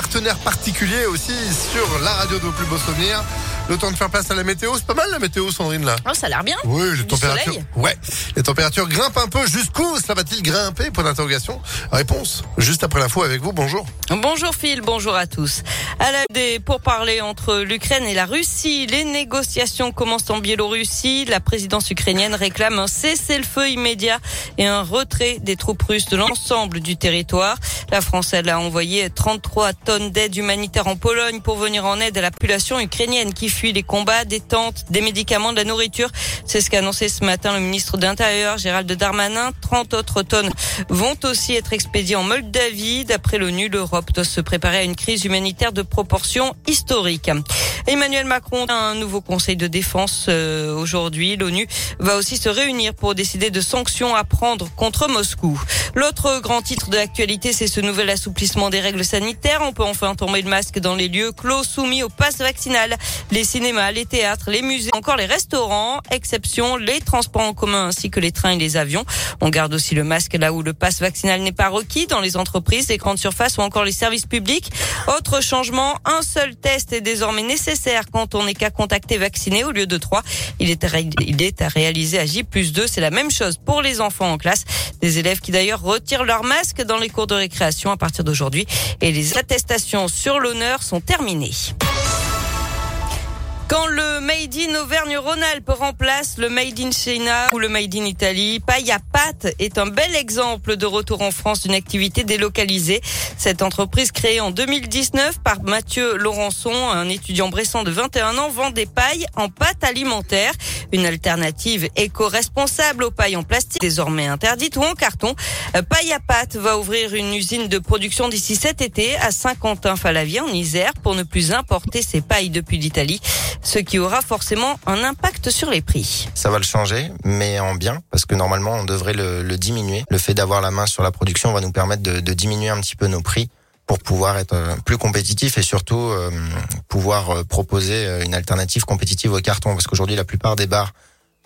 partenaire particulier aussi sur la radio de plus beaux souvenirs. Le temps de faire place à la météo, c'est pas mal la météo, Sandrine là. Oh, ça a l'air bien. Oui, les Du températures. soleil. Ouais, les températures grimpent un peu. Jusqu'où ça va-t-il grimper Point d'interrogation. Réponse juste après l'info avec vous. Bonjour. Bonjour Phil, bonjour à tous. À la des pourparlers entre l'Ukraine et la Russie, les négociations commencent en Biélorussie. La présidence ukrainienne réclame un cessez-le-feu immédiat et un retrait des troupes russes de l'ensemble du territoire. La France, elle a envoyé 33 tonnes d'aide humanitaire en Pologne pour venir en aide à la population ukrainienne qui fuit les combats, des tentes, des médicaments, de la nourriture. C'est ce qu'a annoncé ce matin le ministre de l'Intérieur, Gérald Darmanin. 30 autres tonnes vont aussi être expédiées en Moldavie. D'après l'ONU, l'Europe doit se préparer à une crise humanitaire de proportions historiques. Emmanuel Macron a un nouveau conseil de défense euh, aujourd'hui. L'ONU va aussi se réunir pour décider de sanctions à prendre contre Moscou. L'autre grand titre de l'actualité, c'est ce nouvel assouplissement des règles sanitaires. On peut enfin tomber le masque dans les lieux clos soumis au pass vaccinal. Les cinémas, les théâtres, les musées, encore les restaurants, exception les transports en commun ainsi que les trains et les avions. On garde aussi le masque là où le pass vaccinal n'est pas requis, dans les entreprises, les grandes surfaces ou encore les services publics. Autre changement, un seul test est désormais nécessaire quand on n'est qu'à contacter vacciné au lieu de trois. Il est à, réaliser à J plus 2. C'est la même chose pour les enfants en classe. Des élèves qui d'ailleurs retirent leur masque dans les cours de récréation à partir d'aujourd'hui. Et les attestations sur l'honneur sont terminées. Quand le Made in Auvergne-Rhône-Alpes remplace le Made in China ou le Made in Italie, Paille à pâte est un bel exemple de retour en France d'une activité délocalisée. Cette entreprise créée en 2019 par Mathieu Laurençon, un étudiant bressan de 21 ans, vend des pailles en pâte alimentaire. Une alternative éco-responsable aux pailles en plastique, désormais interdites ou en carton. Euh, Paille à pâte va ouvrir une usine de production d'ici cet été à Saint-Quentin-Falavier en Isère pour ne plus importer ces pailles depuis l'Italie, ce qui aura forcément un impact sur les prix. Ça va le changer, mais en bien, parce que normalement on devrait le, le diminuer. Le fait d'avoir la main sur la production va nous permettre de, de diminuer un petit peu nos prix pour pouvoir être euh, plus compétitif et surtout euh, pouvoir euh, proposer euh, une alternative compétitive au carton. Parce qu'aujourd'hui la plupart des bars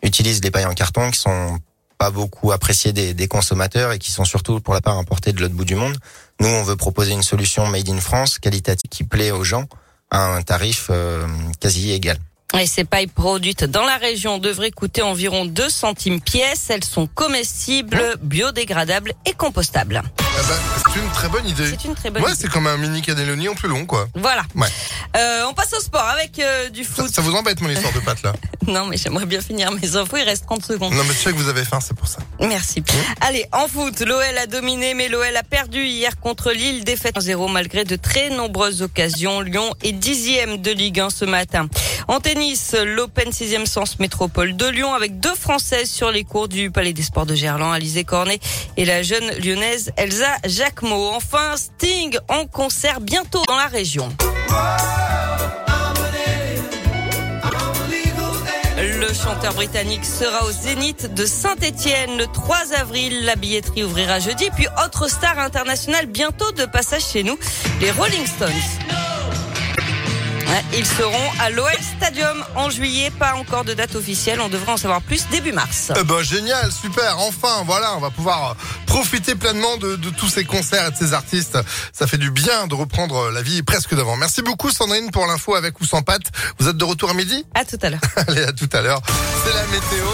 utilisent des pailles en carton qui sont pas beaucoup appréciées des, des consommateurs et qui sont surtout pour la part importées de l'autre bout du monde. Nous on veut proposer une solution made in France, qualitative, qui plaît aux gens à un tarif euh, quasi égal. Et ces pailles produites dans la région devraient coûter environ 2 centimes pièce. Elles sont comestibles, biodégradables et compostables. Eh ben, c'est une très bonne idée. C'est une très bonne Ouais, idée. c'est comme un mini cannelloni en plus long, quoi. Voilà. Ouais. Euh, on passe au sport avec euh, du foot. ça vous embête mon histoire de pâte là Non, mais j'aimerais bien finir mes infos. Il reste 30 secondes. Non mais je sais que vous avez faim, c'est pour ça. Merci. Allez, en foot, l'OL a dominé, mais l'OL a perdu hier contre Lille. Défaite 0 malgré de très nombreuses occasions. Lyon est dixième de Ligue 1 ce matin. En tennis, l'Open 6e Sens Métropole de Lyon avec deux Françaises sur les cours du Palais des Sports de Gerland, Alizé Cornet et la jeune lyonnaise Elsa Jacquemot. Enfin, Sting en concert bientôt dans la région. Le chanteur britannique sera au Zénith de Saint-Étienne le 3 avril. La billetterie ouvrira jeudi. Puis autre star internationale bientôt de passage chez nous, les Rolling Stones. Ils seront à l'OL Stadium en juillet. Pas encore de date officielle. On devrait en savoir plus début mars. Eh ben génial, super, enfin voilà, on va pouvoir euh, profiter pleinement de, de tous ces concerts et de ces artistes. Ça fait du bien de reprendre euh, la vie presque d'avant. Merci beaucoup Sandrine pour l'info avec ou sans pâte. Vous êtes de retour à midi? À tout à l'heure. Allez, à tout à l'heure. C'est la météo.